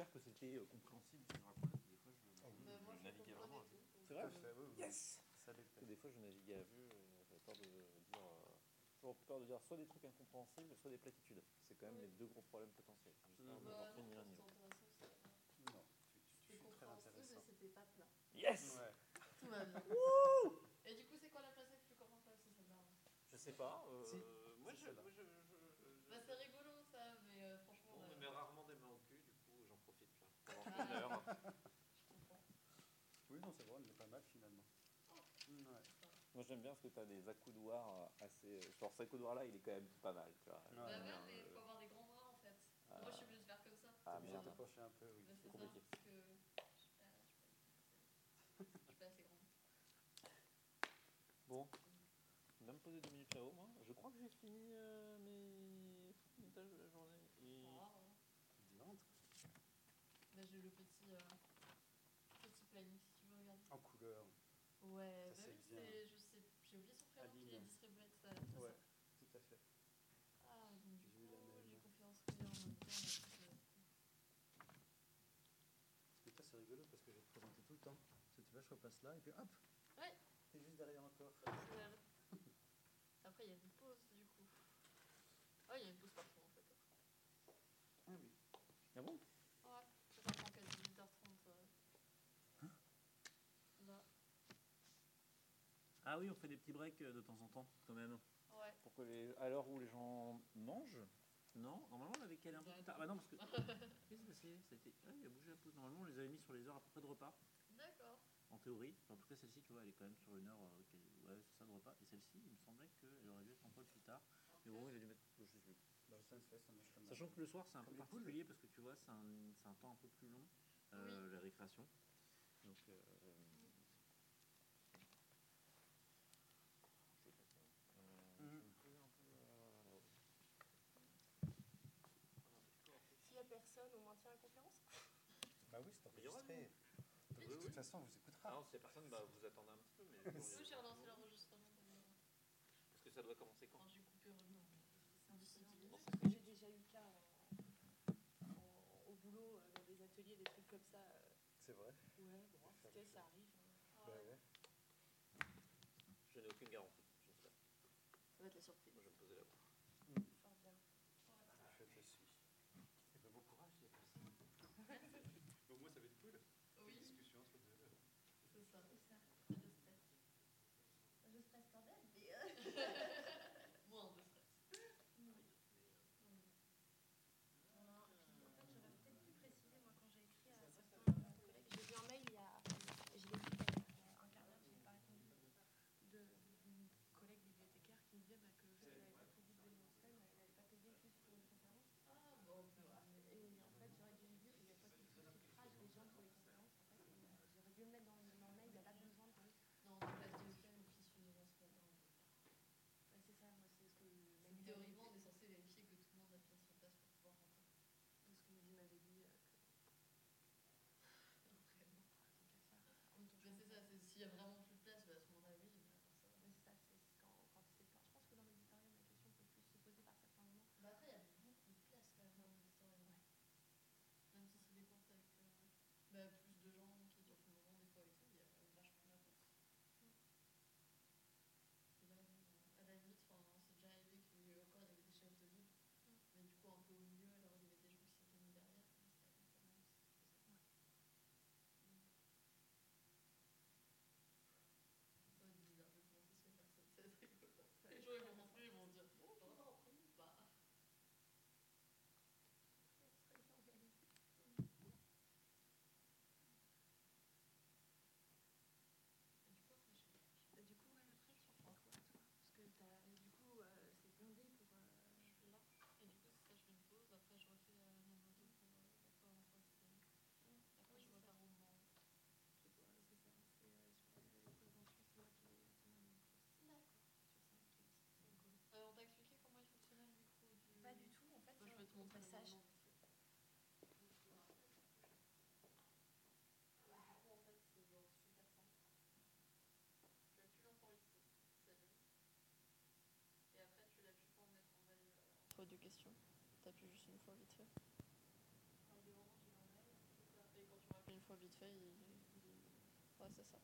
j'espère que c'était euh, compréhensible ce que je raconte. Des fois, je, Ah oui. Bah, moi, je je naviguais vraiment. à C'est vrai à. Yes. Des fois, je naviguais à vue. euh, J'avais peur de dire. euh, toujours peur de dire soit des trucs incompréhensibles, soit des platitudes. C'est quand même Oui. mes deux gros problèmes potentiels. J'espère ne avoir Bah, non, ni l'un ni l'autre. Non, tu, tu, tu C'était suis très compréhensible, mais intéressant. c'était pas plat. Yes Ouais. Tout va bien. Et du coup, c'est quoi la place la plus C'est celle-là? hein Je sais pas. euh, Si, moi, c'est je, celle-là. moi, je, je- je- Bah, c'est rigolo ça, mais euh, franchement. On euh, me met rarement des mains au cul, du coup, j'en profite là. Pendant une heure. Je comprends. Oui, non, c'est vrai, elle est pas mal finalement. Ouais. Moi, j'aime bien parce que tu as des accoudoirs assez. Genre, cet accoudoir là, il est quand même pas mal. Tu vois. Ouais. Bah ouais, mais il euh, faut avoir des grands bras en fait. Ah. Moi, je suis obligée de faire comme ça. Ah, T'es obligé de merde. te pencher un peu, oui. C'est ça, compliqué. parce que je suis pas, je suis assez grande. Bon, je vais me poser deux minutes là-haut, moi. Je crois que j'ai fini euh, mes mes tâches de la journée. Et... Ah, Diantre. Bah, j'ai le petit, euh, petit planning si tu veux regarder. En couleur. Ouais, Ça, bah oui, c'est, je sais, j'ai oublié son prénom qui est distribué tout à l'heure. Ouais, tout à fait. Ah, donc du coup, confiance oui, en même temps. euh, c'est rigolo parce que je vais te présenter tout le temps. Si tu vas, je repasse là et puis hop Ouais. T'es juste derrière encore. Après, il y a une pause du coup. Ah, il y a une pause partout en fait. Ah oui. Ah bon Ouais, ça reprend qu'à 18h30. euh. Là, Ah oui, on fait des petits breaks euh, de temps en temps, quand même. ouais. Pour que les... À l'heure où les gens mangent Non, normalement on avait calé un peu plus tard. Bah non, parce que. Qu'est-ce s'est passé Ça a été... ah, il a bougé la pause. Normalement on les avait mis sur les heures à peu près de repas, D'accord. en théorie. Enfin, en tout cas, celle-ci, tu vois, elle est quand même sur une heure. euh, Ouais, c'est ça de repas. Et celle-ci, il me semblait qu'elle aurait dû être un peu plus tard. Mais bon, il a dû mettre. je sais plus. Bah, ça ça Sachant que le soir c'est un peu particulier parce que tu vois c'est un, c'est un temps un peu plus long euh, la récréation. Donc euh, je vais passer, euh, je vais Mhm. me poser un peu, euh, S'il n'y a personne, on maintient la conférence Bah oui, c'est enregistré. Donc, Oui, de oui. toute façon, on vous écoutera. Ah non, c'est personne, bah, vous attendez un petit peu, mais Oui, j'ai relancé l'enregistrement parce que ça doit commencer quand? Quand j'ai coupé le déjà eu le cas en- en- au boulot, euh, dans des ateliers, des trucs comme ça. euh, C'est vrai. ouais, bon, ça arrive. hein. Bah ouais. Je n'ai aucune garantie. service. deux questions. T'as pu juste une fois vite fait. Ouais, c'est ça.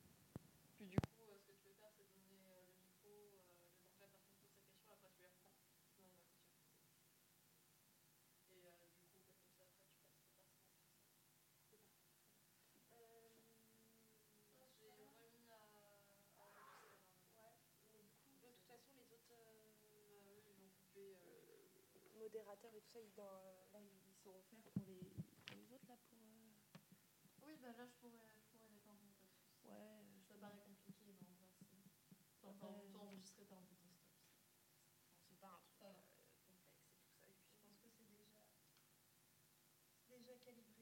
modérateurs et tout ça, ils, dans, là, ils pour les, les, autres là pour. Euh, oui, bah là je pourrais, je pourrais les tenter. Ouais. Ça je... paraît compliqué, mais en vrai c'est. Enfin, t'as envie d'enregistrer, t'as envie de stop. C'est pas un truc ah. euh, complexe et tout ça. Et puis je pense que c'est déjà, déjà calibré.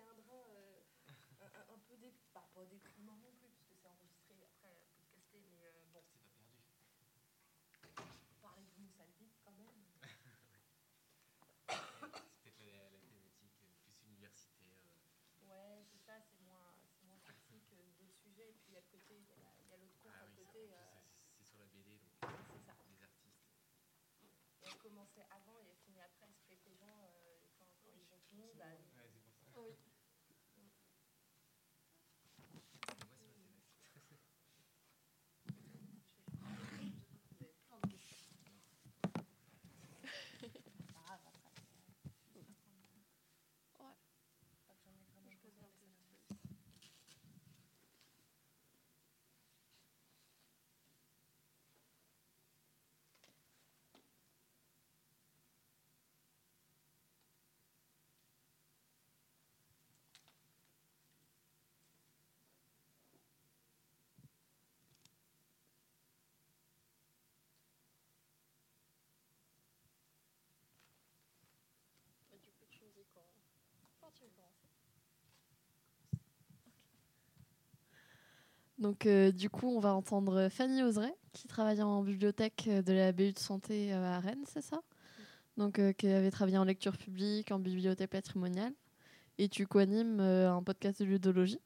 Un drain euh, un, un- un peu dé... bah, pas déprimant non plus, parce que c'est enregistré après podcasté, mais euh, bon, C'est pas perdu. parler de nous, ça le vide quand même. C'est peut-être la, la thématique euh, plus universitaire. Ouais, c'est ça, c'est moins, moins classique euh, des sujets, et puis il y a le côté, il y a l'autre compte Ah à oui, côté. c'est- sur la BD, donc c'est ça. les artistes. Elle commençait avant et elle finit après, ce que les gens, quand, quand ils ont fini, bah, Oui. Donc, euh, du coup, on va entendre Fanny Oseret, qui travaille en bibliothèque de la BU de santé euh, à Rennes, c'est ça? Donc, euh, qui avait travaillé en lecture publique, en bibliothèque patrimoniale. Et tu co-animes euh, un podcast de ludologie.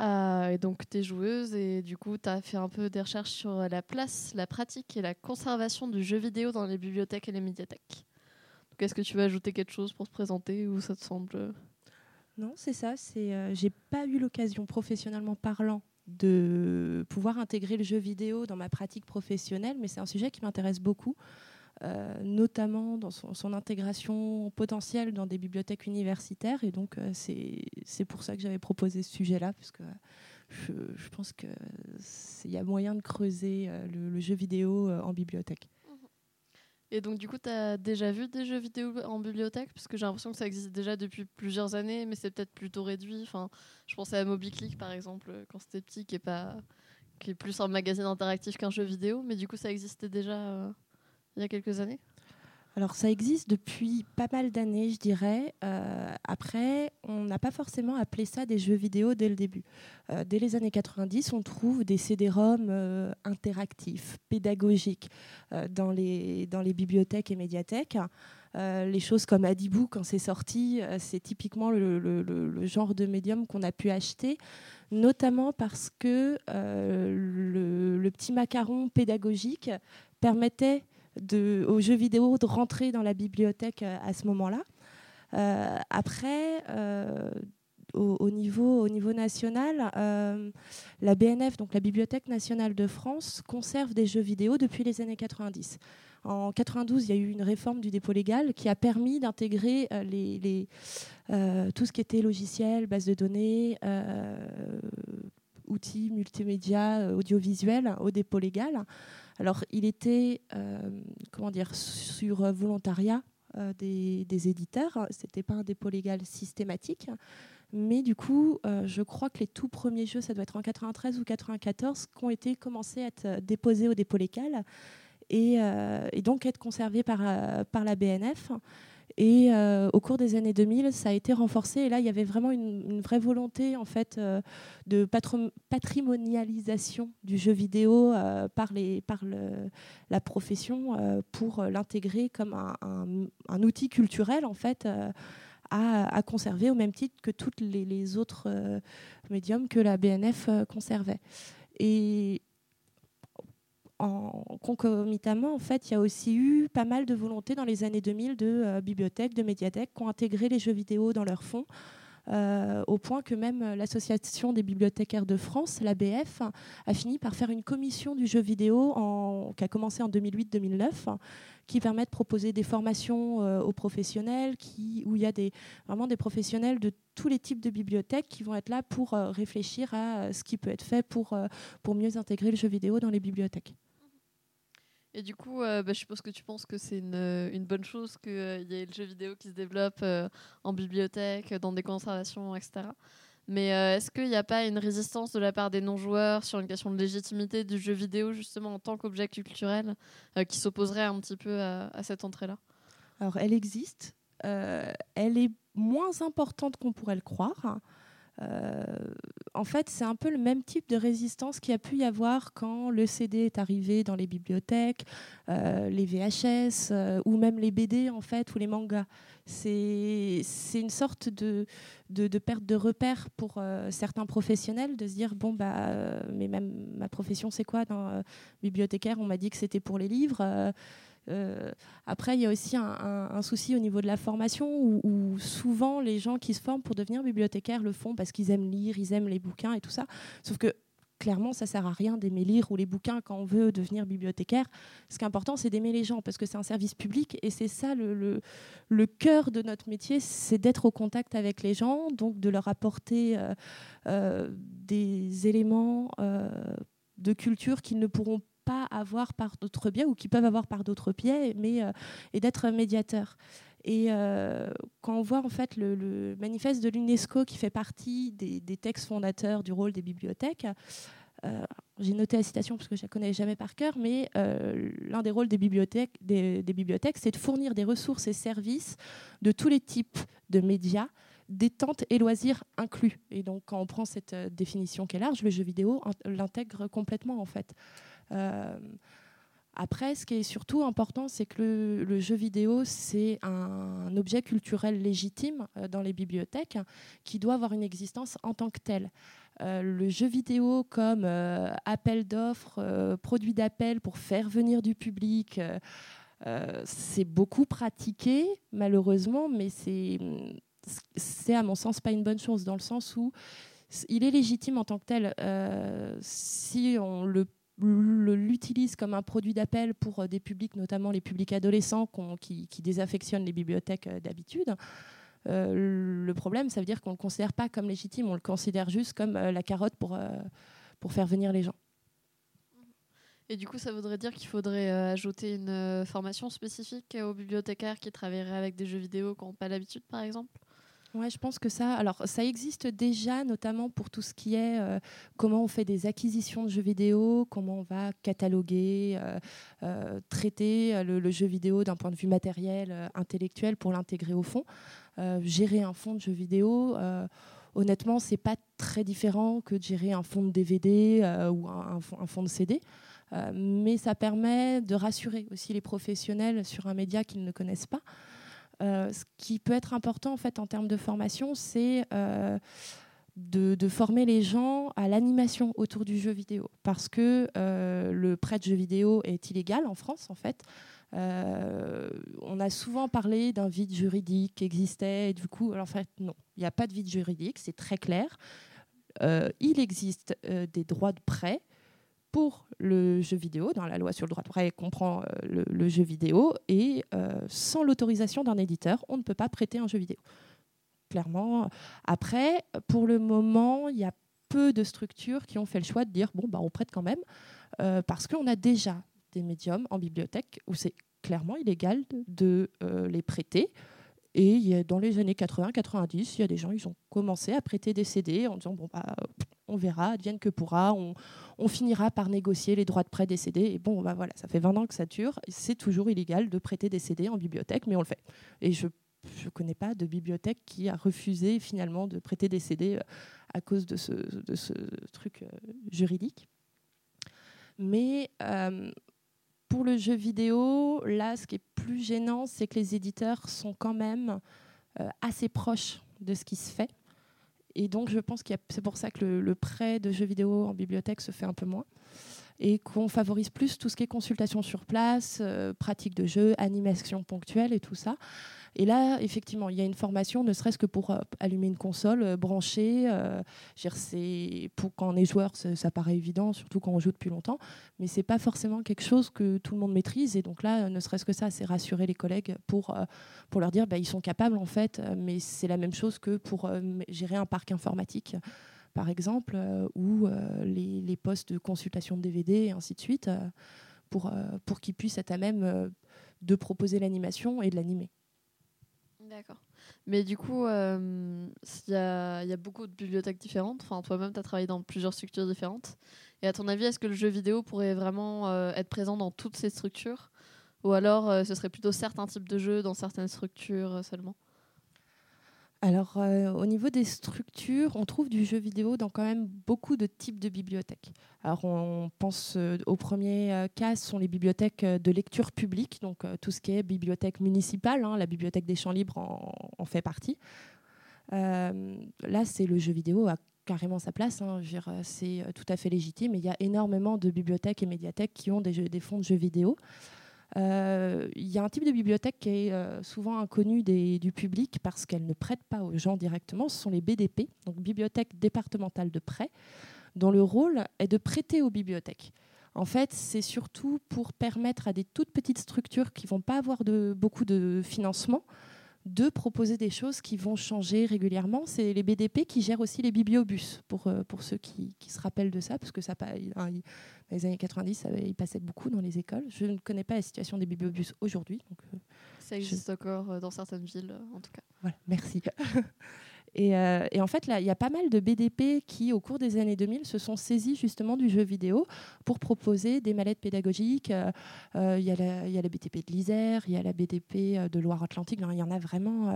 Euh, et donc, tu es joueuse et du coup, tu as fait un peu des recherches sur la place, la pratique et la conservation du jeu vidéo dans les bibliothèques et les médiathèques. Est-ce que tu veux ajouter quelque chose pour te présenter ou ça te semble. euh, Non, c'est ça. C'est, euh, j'ai pas eu l'occasion professionnellement parlant de pouvoir intégrer le jeu vidéo dans ma pratique professionnelle, mais c'est un sujet qui m'intéresse beaucoup, euh, notamment dans son, intégration potentielle dans des bibliothèques universitaires. Et donc, euh, c'est, pour ça que j'avais proposé ce sujet-là, parce que je, je pense qu'il y a moyen de creuser euh, le, jeu vidéo euh, en bibliothèque. Et donc, du coup, tu as déjà vu des jeux vidéo en bibliothèque? Parce que j'ai l'impression que ça existe déjà depuis plusieurs années, mais c'est peut-être plutôt réduit. Enfin, je pensais à MobiClick, par exemple, euh, quand c'était petit, qui est, pas... qui est plus un magazine interactif qu'un jeu vidéo. Mais du coup, ça existait déjà euh, il y a quelques années? Alors ça existe depuis pas mal d'années, je dirais. Euh, après, on n'a pas forcément appelé ça des jeux vidéo dès le début. Euh, dès les années 90, on trouve des CD-ROM euh, interactifs, pédagogiques, dans, les, dans les bibliothèques et médiathèques. Les choses comme Adibou, quand c'est sorti, c'est typiquement le, genre de médium qu'on a pu acheter, notamment parce que le petit macaron pédagogique permettait aux jeux vidéo de rentrer dans la bibliothèque euh, à ce moment-là. Euh, après, euh, au, au niveau, au niveau national, la BNF, donc la Bibliothèque nationale de France, conserve des jeux vidéo depuis les années 90. En 92, il y a eu une réforme du dépôt légal qui a permis d'intégrer tout ce qui était logiciel, base de données, outils multimédia, audiovisuels au dépôt légal. Alors, il était, euh, comment sur volontariat euh, des, des éditeurs. C'était pas un dépôt légal systématique. Mais du coup, euh, je crois que les tout premiers jeux, ça doit être en 93 ou 94, qui ont été commencés à être déposés au dépôt légal et, donc être conservés par la BNF. Et euh, au cours des années 2000, ça a été renforcé. Et là, il y avait vraiment une, vraie volonté en fait euh, de patrimonialisation du jeu vidéo euh, par, la profession pour l'intégrer comme un, outil culturel en fait. à, conserver au même titre que tous les, autres médiums que la BNF conservait. En concomitamment, en fait, il y a aussi eu pas mal de volonté dans les années 2000 de euh, bibliothèques, de médiathèques qui ont intégré les jeux vidéo dans leurs fonds, euh, au point que même euh, l'Association des bibliothécaires de France, l'ABF, a fini par faire une commission du jeu vidéo qui a commencé en 2008-2009 qui permet de proposer des formations aux professionnels, où il y a vraiment des professionnels de tous les types de bibliothèques qui vont être là pour réfléchir à ce qui peut être fait pour, pour mieux intégrer le jeu vidéo dans les bibliothèques. Et du coup, euh, bah, je suppose que tu penses que c'est une, bonne chose qu'il y ait le jeu vidéo qui se développe euh, en bibliothèque, dans des conservations, etc. Mais euh, est-ce qu'il n'y a pas une résistance de la part des non-joueurs sur une question de légitimité du jeu vidéo, justement, en tant qu'objet culturel, euh, qui s'opposerait un petit peu à, cette entrée-là? Alors, elle existe. euh, elle est moins importante qu'on pourrait le croire. Euh, en fait, c'est un peu le même type de résistance qu'il y a pu y avoir quand le CD est arrivé dans les bibliothèques, euh, les VHS euh, ou même les BD en fait ou les mangas. C'est une sorte de, perte de repère pour certains professionnels de se dire bon bah mais même ma profession c'est quoi? Bibliothécaire on m'a dit que c'était pour les livres. Euh, après, il y a aussi un, souci au niveau de la formation où, souvent les gens qui se forment pour devenir bibliothécaires le font parce qu'ils aiment lire, ils aiment les bouquins et tout ça. Sauf que clairement, ça sert à rien d'aimer lire ou les bouquins quand on veut devenir bibliothécaire. Ce qui est important, c'est d'aimer les gens parce que c'est un service public et c'est ça le, cœur de notre métier, c'est d'être au contact avec les gens, donc de leur apporter euh, euh, des éléments de culture qu'ils ne pourront pas avoir par d'autres biais ou qui peuvent avoir par d'autres biais, mais euh, et d'être médiateur. Et euh, quand on voit en fait le, manifeste de l'UNESCO qui fait partie des, textes fondateurs du rôle des bibliothèques, euh, j'ai noté la citation parce que je la connais jamais par cœur, mais l'un des rôles des bibliothèques, des, des bibliothèques, c'est de fournir des ressources et services de tous les types de médias, détente et loisirs inclus. Et donc, quand on prend cette définition qui est large, le jeu vidéo in- l'intègre complètement en fait. Euh, après, ce qui est surtout important, c'est que le, jeu vidéo, c'est un, objet culturel légitime euh, dans les bibliothèques qui doit avoir une existence en tant que tel. Euh, le jeu vidéo comme appel d'offres, produit d'appel pour faire venir du public, c'est beaucoup pratiqué, malheureusement, mais c'est, à mon sens pas une bonne chose, dans le sens où il est légitime en tant que tel. Si on le- l'utilise comme un produit d'appel pour euh, des publics, notamment les publics adolescents qui, désaffectionnent les bibliothèques euh, d'habitude. Euh, le problème, ça veut dire qu'on ne le considère pas comme légitime, on le considère juste comme la carotte pour, pour faire venir les gens. Et du coup, ça voudrait dire qu'il faudrait ajouter une formation spécifique aux bibliothécaires qui travailleraient avec des jeux vidéo qui n'ont pas l'habitude, par exemple? Ouais, je pense que ça. Alors, ça existe déjà, notamment pour tout ce qui est euh, comment on fait des acquisitions de jeux vidéo, comment on va cataloguer, euh, euh, traiter le, jeu vidéo d'un point de vue matériel, intellectuel, pour l'intégrer au fond. Gérer un fonds de jeux vidéo. Honnêtement, c'est pas très différent que de gérer un fonds de DVD ou un, un fonds, de CD. Mais ça permet de rassurer aussi les professionnels sur un média qu'ils ne connaissent pas. Euh, ce qui peut être important en fait en termes de formation, c'est euh, de, former les gens à l'animation autour du jeu vidéo, parce que euh, le prêt de jeux vidéo est illégal en France en fait. On a souvent parlé d'un vide juridique qui existait, du coup, en fait, non, il n'y a pas de vide juridique, c'est très clair. Il existe des droits de prêt pour le jeu vidéo, dans la loi sur le droit de prêt comprend euh, le, jeu vidéo, et euh, sans l'autorisation d'un éditeur, on ne peut pas prêter un jeu vidéo. Clairement. Après, pour le moment, il y a peu de structures qui ont fait le choix de dire bon, bah, on prête quand même, euh, parce qu'on a déjà des médiums en bibliothèque où c'est clairement illégal de, les prêter. Et dans les années 80-90, il y a des gens, ils ont commencé à prêter des CD en disant bon, bah, on verra, advienne que pourra, on, finira par négocier les droits de prêt des CD. Et bon, bah voilà, ça fait 20 ans que ça dure. C'est toujours illégal de prêter des CD en bibliothèque, mais on le fait. Et je ne connais pas de bibliothèque qui a refusé finalement de prêter des CD euh, à cause de ce, truc euh, juridique. Mais euh, pour le jeu vidéo, là, ce qui est plus gênant, c'est que les éditeurs sont quand même assez proches de ce qui se fait. Et donc, je pense que c'est pour ça que le, le prêt de jeux vidéo en bibliothèque se fait un peu moins. Et qu'on favorise plus tout ce qui est consultation sur place, euh, pratique de jeu, animation ponctuelle et tout ça. Et là, effectivement, il y a une formation, ne serait-ce que pour euh, allumer une console, euh, brancher. euh, c'est- pour quand on est joueur, ça, paraît évident, surtout quand on joue depuis longtemps. Mais c'est pas forcément quelque chose que tout le monde maîtrise. Et donc là, ne serait-ce que ça, c'est rassurer les collègues pour, pour leur dire, bah, ils sont capables en fait. Mais c'est la même chose que pour gérer un parc informatique, par exemple, euh, ou euh, les, les postes de consultation de DVD et ainsi de suite, euh, pour, pour qu'ils puissent être à même de proposer l'animation et de l'animer. D'accord. Mais du coup, euh, il y, a, beaucoup de bibliothèques différentes. Enfin, toi-même, tu as travaillé dans plusieurs structures différentes. Et à ton avis, est-ce que le jeu vidéo pourrait vraiment être présent dans toutes ces structures? Ou alors ce serait plutôt certains types de jeux dans certaines structures seulement? Alors, euh, au niveau des structures, on trouve du jeu vidéo dans quand même beaucoup de types de bibliothèques. Alors, on pense euh, au premier euh, cas, ce sont les bibliothèques de lecture publique, donc tout ce qui est bibliothèque municipale, hein, la bibliothèque des champs libres en, fait partie. Là, c'est le jeu vidéo a carrément sa place. hein. C'est tout à fait légitime. Il y a énormément de bibliothèques et médiathèques qui ont des fonds de jeux vidéo. Euh, Il y a un type de bibliothèque qui est euh, souvent inconnu du public parce qu'elle ne prête pas aux gens directement. Ce sont les BDP, donc bibliothèques départementales de prêt, dont le rôle est de prêter aux bibliothèques. En fait, c'est surtout pour permettre à des toutes petites structures qui vont pas avoir beaucoup de financement de proposer des choses qui vont changer régulièrement. C'est les BDP qui gèrent aussi les bibliobus, pour, euh, pour ceux qui, qui se rappellent de ça, parce que ça, dans les années 90, ça, il passait beaucoup dans les écoles. Je ne connais pas la situation des bibliobus aujourd'hui. euh, Ça existe encore euh, dans certaines villes, en tout cas. voilà, merci. et, euh, et en fait, là, il y a pas mal de BDP qui, au cours des années 2000, se sont saisis justement du jeu vidéo pour proposer des mallettes pédagogiques. Euh, euh, Il y, a la- il y a la BTP de l'Isère, il y a la BDP de Loire-Atlantique. Il y en a vraiment,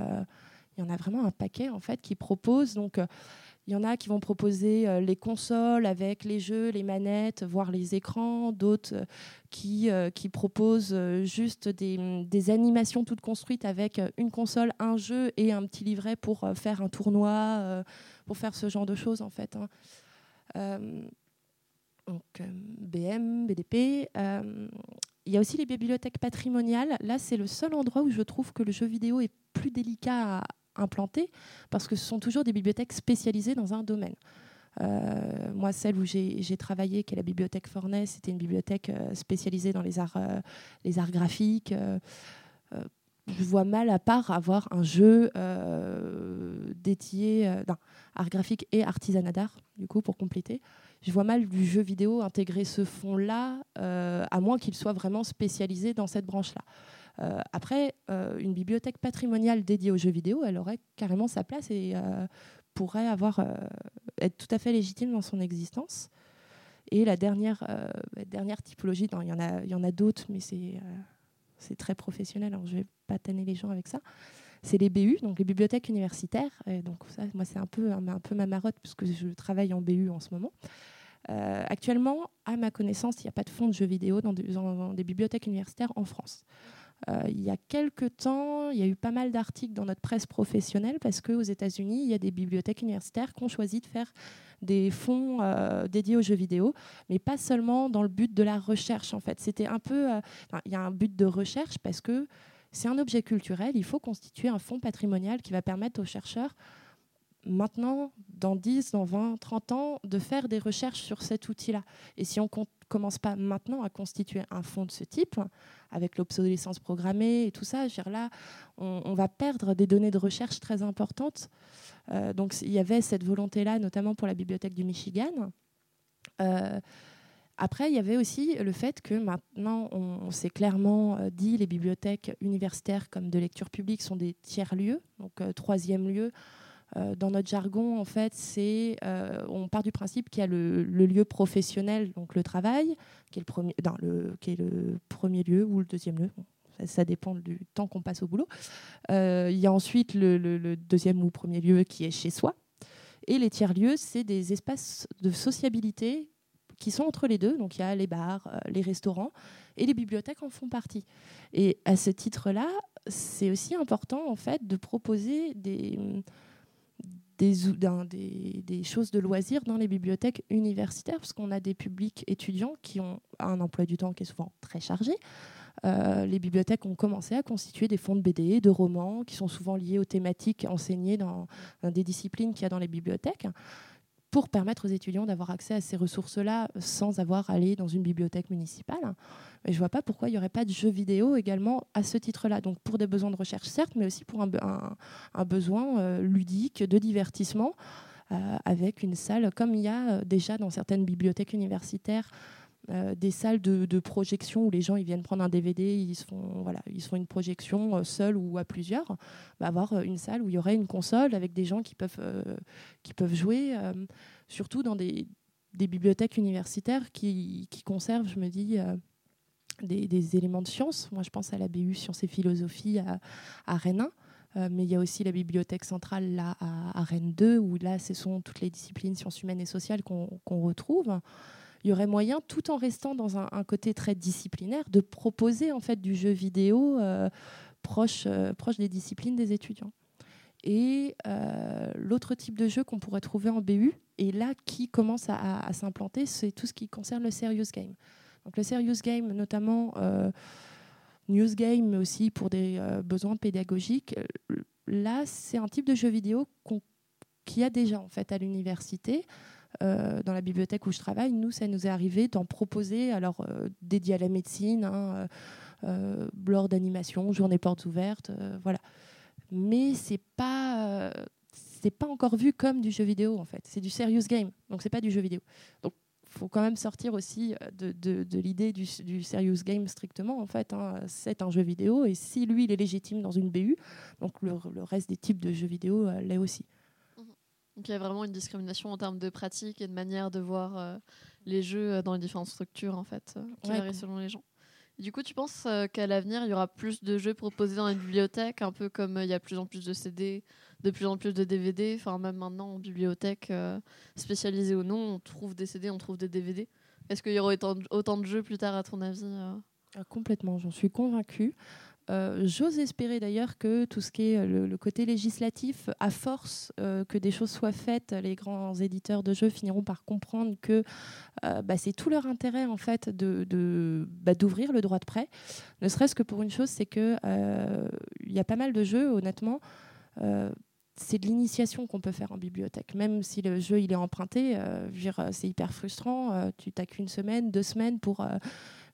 y en a vraiment un paquet en fait qui proposent. Donc, il y en a qui vont proposer euh, les consoles avec les jeux, les manettes, voire les écrans. D'autres euh, qui, euh, qui proposent juste des, des animations toutes construites avec une console, un jeu et un petit livret pour faire un tournoi, pour faire ce genre de choses en fait. hein. Donc BM, BDP. il y a aussi les bibliothèques patrimoniales. Là, c'est le seul endroit où je trouve que le jeu vidéo est plus délicat à implanter parce que ce sont toujours des bibliothèques spécialisées dans un domaine. Euh, moi, celle où j'ai travaillé, qui est la bibliothèque Fornay, c'était une bibliothèque euh, spécialisée dans les arts, euh, les arts graphiques. Je vois mal, à part avoir un jeu dédié non, art graphique et artisanat d'art, du coup, pour compléter. Je vois mal du jeu vidéo intégrer ce fond-là, euh, à moins qu'il soit vraiment spécialisé dans cette branche-là. Euh, après, euh, une bibliothèque patrimoniale dédiée aux jeux vidéo, elle aurait carrément sa place et euh, pourrait avoir, être tout à fait légitime dans son existence. Et la dernière, dernière typologie, il y en a, y en a d'autres, mais c'est très professionnel, alors je vais pas tanner les gens avec ça. C'est les BU, donc les bibliothèques universitaires. Donc ça, moi, c'est un peu, un, peu ma marotte puisque je travaille en BU en ce moment. Actuellement, à ma connaissance, il n'y a pas de fonds de jeux vidéo dans des bibliothèques universitaires en France. Euh, il y a quelques temps, il y a eu pas mal d'articles dans notre presse professionnelle parce qu'aux États-Unis, il y a des bibliothèques universitaires qui ont choisi de faire des fonds euh, dédiés aux jeux vidéo, mais pas seulement dans le but de la recherche. En fait, c'était un peu, euh, il y a un but de recherche parce que c'est un objet culturel. Il faut constituer un fonds patrimonial qui va permettre aux chercheurs maintenant, dans 10, dans 20, 30 ans, de faire des recherches sur cet outil-là. Et si on ne commence pas maintenant à constituer un fonds de ce type, avec l'obsolescence programmée et tout ça, je veux dire, là, on, va perdre des données de recherche très importantes. Euh, donc il y avait cette volonté-là, notamment pour la bibliothèque du Michigan. Euh, après, il y avait aussi le fait que maintenant, on, s'est clairement euh, dit les bibliothèques universitaires comme de lecture publique sont des tiers-lieux, donc euh, troisième lieu. Euh, dans notre jargon, en fait, c'est euh, on part du principe qu'il y a le, lieu professionnel, donc le travail, qui est le premier, non, le, qui est le premier lieu ou le deuxième lieu. Ça, dépend du temps qu'on passe au boulot. Euh, il y a ensuite le, le- deuxième ou premier lieu qui est chez soi. Et les tiers-lieux, c'est des espaces de sociabilité qui sont entre les deux. Donc il y a les bars, les restaurants, et les bibliothèques en font partie. Et à ce titre-là, c'est aussi important en fait de proposer des, des, choses de loisirs dans les bibliothèques universitaires, parce qu'on a des publics étudiants qui ont un emploi du temps qui est souvent très chargé. Euh, les bibliothèques ont commencé à constituer des fonds de BD, de romans, qui sont souvent liés aux thématiques enseignées dans, dans des disciplines qu'il y a dans les bibliothèques, pour permettre aux étudiants d'avoir accès à ces ressources-là sans avoir à aller dans une bibliothèque municipale. Mais je ne vois pas pourquoi il n'y aurait pas de jeux vidéo également à ce titre-là. Donc pour des besoins de recherche, certes, mais aussi pour un besoin euh, ludique, de divertissement, euh, avec une salle, comme il y a euh, déjà dans certaines bibliothèques universitaires, euh, des salles de, projection où les gens ils viennent prendre un DVD, ils font, voilà, ils font une projection euh, seuls ou à plusieurs. Avoir euh, une salle où il y aurait une console avec des gens qui peuvent, euh, qui peuvent jouer, surtout dans des, bibliothèques universitaires qui, qui conservent, je me dis, des, éléments de science. Moi, je pense à la BU Sciences et Philosophie à, Rennes 1. Euh, mais il y a aussi la bibliothèque centrale là, à, Rennes 2, où là, ce sont toutes les disciplines sciences humaines et sociales qu'on qu'on retrouve. Il y aurait moyen, tout en restant dans un, côté très disciplinaire, de proposer en fait du jeu vidéo euh, proche, euh, proche des disciplines des étudiants. Et euh, l'autre type de jeu qu'on pourrait trouver en BU, et là qui commence à, s'implanter, c'est tout ce qui concerne le serious game. Donc le serious game, notamment news game, mais aussi pour des besoins pédagogiques. Là, c'est un type de jeu vidéo qu'il y a déjà en fait à l'université. Euh, dans la bibliothèque où je travaille, nous, ça nous est arrivé d'en proposer, alors euh, dédié à la médecine, hein, euh, euh, lors d'animation, journée portes ouvertes, voilà. Mais c'est pas, pas encore vu comme du jeu vidéo en fait. C'est du serious game, donc c'est pas du jeu vidéo. Donc faut quand même sortir aussi de, l'idée du, serious game strictement en fait. hein. C'est un jeu vidéo et si lui il est légitime dans une BU, donc le, reste des types de jeux vidéo l'est aussi. Donc il y a vraiment une discrimination en termes de pratique et de manière de voir euh, les jeux euh, dans les différentes structures en fait, euh, qui Ouais, varient selon les gens. Et du coup, tu penses euh, qu'à l'avenir, il y aura plus de jeux proposés dans les bibliothèques, un peu comme il y a de plus en plus de CD, de plus en plus de DVD, enfin même maintenant en bibliothèque spécialisée ou non, on trouve des CD, on trouve des DVD. Est-ce qu'il y aura autant de, autant de jeux plus tard à ton avis Ah, complètement, j'en suis convaincue. Euh, J'ose espérer d'ailleurs que tout ce qui est le, le côté législatif, à force euh, que des choses soient faites, les grands éditeurs de jeux finiront par comprendre que euh, bah, c'est tout leur intérêt en fait de bah, d'ouvrir le droit de prêt. Ne serait-ce que pour une chose, c'est que euh, il y a pas mal de jeux, honnêtement. euh, c'est de l'initiation qu'on peut faire en bibliothèque. Même si le jeu il est emprunté, euh, c'est hyper frustrant. euh, tu t'as qu'une semaine, deux semaines pour euh,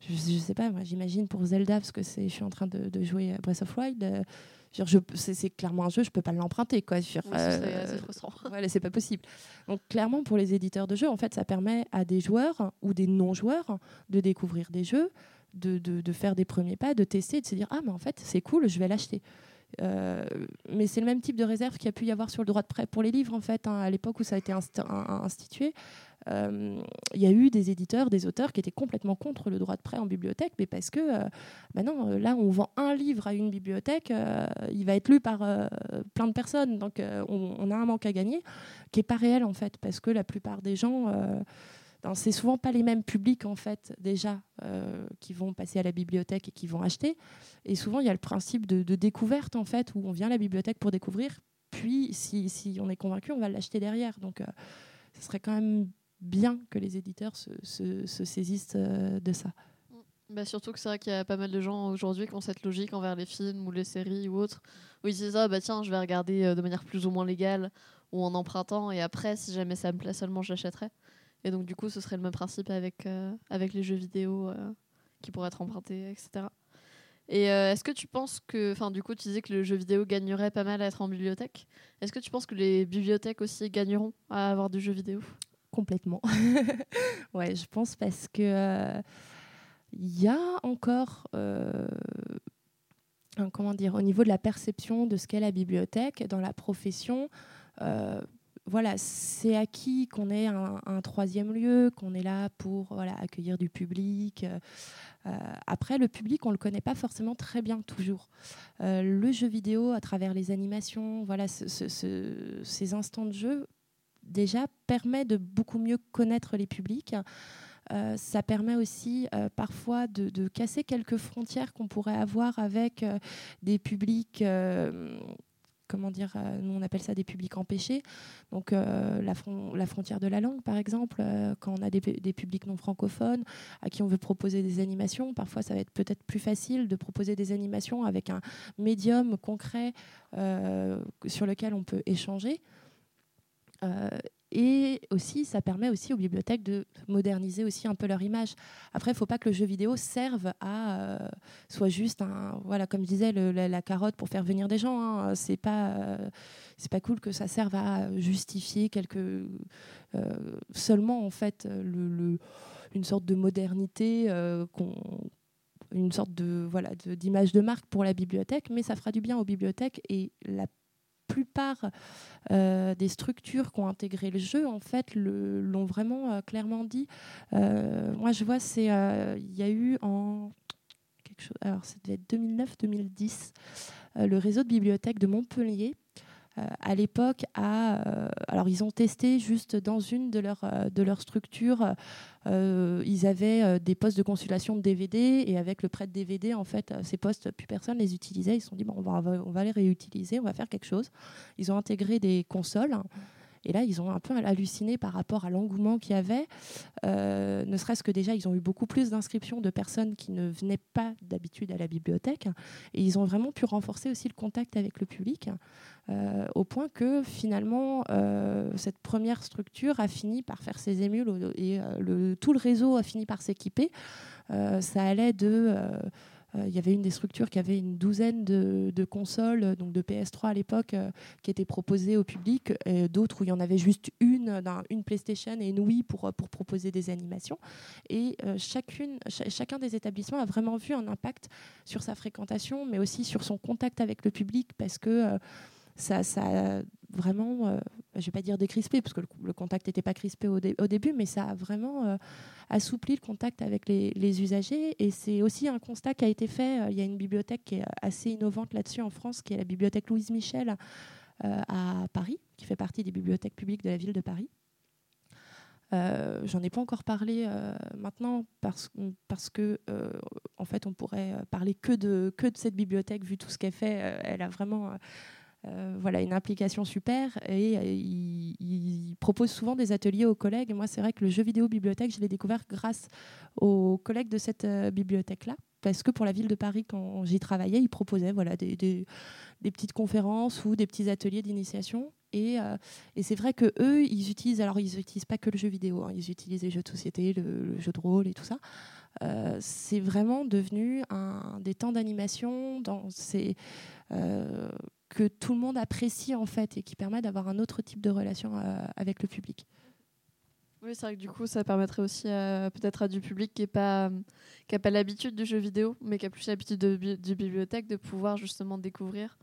je, je sais pas, moi j'imagine pour Zelda, parce que c'est, je suis en train de, de jouer à Breath of Wild, euh, c'est, c'est clairement un jeu, je peux pas l'emprunter. Quoi. Je veux dire, Oui, ce serait euh, frustrant. voilà, c'est pas possible. Donc clairement, pour les éditeurs de jeux, en fait, ça permet à des joueurs ou des non-joueurs de découvrir des jeux, de, de, de faire des premiers pas, de tester, de se dire ah mais en fait c'est cool, je vais l'acheter. Euh, mais c'est le même type de réserve qu'il y a pu y avoir sur le droit de prêt pour les livres en fait hein, à l'époque où ça a été institué. euh, Il y a eu des éditeurs, des auteurs qui étaient complètement contre le droit de prêt en bibliothèque, mais parce que euh, bah non, là on vend un livre à une bibliothèque, il va être lu par plein de personnes, donc on, on a un manque à gagner qui est pas réel en fait, parce que la plupart des gens, c'est souvent pas les mêmes publics en fait déjà euh, qui vont passer à la bibliothèque et qui vont acheter. Et souvent il y a le principe de, découverte en fait où on vient à la bibliothèque pour découvrir, puis si, si on est convaincu, on va l'acheter derrière. Donc euh, ce serait quand même bien que les éditeurs se, se- se saisissent euh, de ça. Bah, surtout que c'est vrai qu'il y a pas mal de gens aujourd'hui qui ont cette logique envers les films ou les séries ou autres. Oui, c'est ça, bah tiens, je vais regarder de manière plus ou moins légale ou en empruntant et après, si jamais ça me plaît seulement, je l'achèterai. Et donc, du coup, ce serait le même principe avec, euh, avec les jeux vidéo euh, qui pourraient être empruntés, etc. Et euh, est-ce que tu penses que, enfin, du coup, tu disais que le jeu vidéo gagnerait pas mal à être en bibliothèque. Est-ce que tu penses que les bibliothèques aussi gagneront à avoir du jeu vidéo? Complètement. ouais, je pense parce que il y a encore, comment dire, au niveau de la perception de ce qu'est la bibliothèque dans la profession. Voilà, c'est acquis qu'on ait un, troisième lieu, qu'on est là pour accueillir du public. euh, euh, après, le public, on ne le connaît pas forcément très bien toujours. Euh, le jeu vidéo, à travers les animations, voilà, ce- ce- ce- ces instants de jeu, déjà permet de beaucoup mieux connaître les publics. Ça permet aussi parfois de, casser quelques frontières qu'on pourrait avoir avec des publics, comment dire, euh, nous on appelle ça des publics empêchés. Donc euh, la, fron- la frontière de la langue, par exemple, euh, quand on a des, pu- des publics non francophones à qui on veut proposer des animations, parfois ça va être peut-être plus facile de proposer des animations avec un médium concret sur lequel on peut échanger. Et aussi, ça permet aussi aux bibliothèques de moderniser aussi un peu leur image. Après, il ne faut pas que le jeu vidéo serve à euh, soit juste un, voilà, comme je disais, la, carotte pour faire venir des gens. Hein. C'est pas, euh, c'est pas cool que ça serve à justifier quelque euh, seulement en fait une sorte de modernité une sorte de voilà de- d'image de marque pour la bibliothèque, mais ça fera du bien aux bibliothèques et la plupart euh, des structures qui ont intégré le jeu, en fait, l'ont vraiment euh, clairement dit. Euh, moi, je vois, c'est il y a eu en chose. Alors, ça devait être 2009-2010. Euh, le réseau de bibliothèques de Montpellier, à l'époque, euh, alors, ils ont testé juste dans une de leurs euh, de leurs structures. euh, ils avaient euh, des postes de consultation de DVD et avec le prêt de DVD, en fait, euh, ces postes, plus personne les utilisait. Ils se sont dit, bon, on va, on va les réutiliser, on va faire quelque chose. Ils ont intégré des consoles. Et là, ils ont un peu halluciné par rapport à l'engouement qu'il y avait. Euh, ne serait-ce que déjà, ils ont eu beaucoup plus d'inscriptions de personnes qui ne venaient pas d'habitude à la bibliothèque. Et ils ont vraiment pu renforcer aussi le contact avec le public, euh, au point que finalement, euh, cette première structure a fini par faire ses émules et tout le réseau a fini par s'équiper. Ça allait de... euh, il y avait une des structures qui avait une douzaine de, consoles, euh, donc de PS3 à l'époque, euh, qui étaient proposées au public, d'autres où il y en avait juste une, une PlayStation et une Wii pour, pour proposer des animations. Et chacune, cha- chacun des établissements a vraiment vu un impact sur sa fréquentation, mais aussi sur son contact avec le public, parce que ça, ça a vraiment, euh, je ne vais pas dire décrispé, parce que le, contact n'était pas crispé au, dé- au début, mais ça a vraiment euh, assoupli le contact avec les, usagers. Et c'est aussi un constat qui a été fait. euh, Il y a une bibliothèque qui est assez innovante là-dessus en France, qui est la bibliothèque Louise Michel à Paris, qui fait partie des bibliothèques publiques de la ville de Paris. Euh, J'en ai pas encore parlé maintenant parce, parce que en fait on pourrait parler que de que de cette bibliothèque vu tout ce qu'elle fait. Elle a vraiment euh, voilà une implication super et euh, il, propose souvent des ateliers aux collègues. Moi c'est vrai que le jeu vidéo bibliothèque je l'ai découvert grâce aux collègues de cette euh, bibliothèque là parce que pour la ville de Paris quand j'y travaillais ils proposaient voilà des, des, petites conférences ou des petits ateliers d'initiation et, euh, et c'est vrai que eux, ils utilisent, alors ils n'utilisent pas que le jeu vidéo, hein, ils utilisent les jeux de société, le, jeu de rôle et tout ça. C'est vraiment devenu un, des temps d'animation dans ces, que tout le monde apprécie en fait et qui permet d'avoir un autre type de relation euh, avec le public. Oui, c'est vrai que du coup, ça permettrait aussi à- peut-être à du public qui n'a pas, qui a pas l'habitude du jeu vidéo, mais qui a plus l'habitude de, bi- du bibliothèque, de pouvoir justement découvrir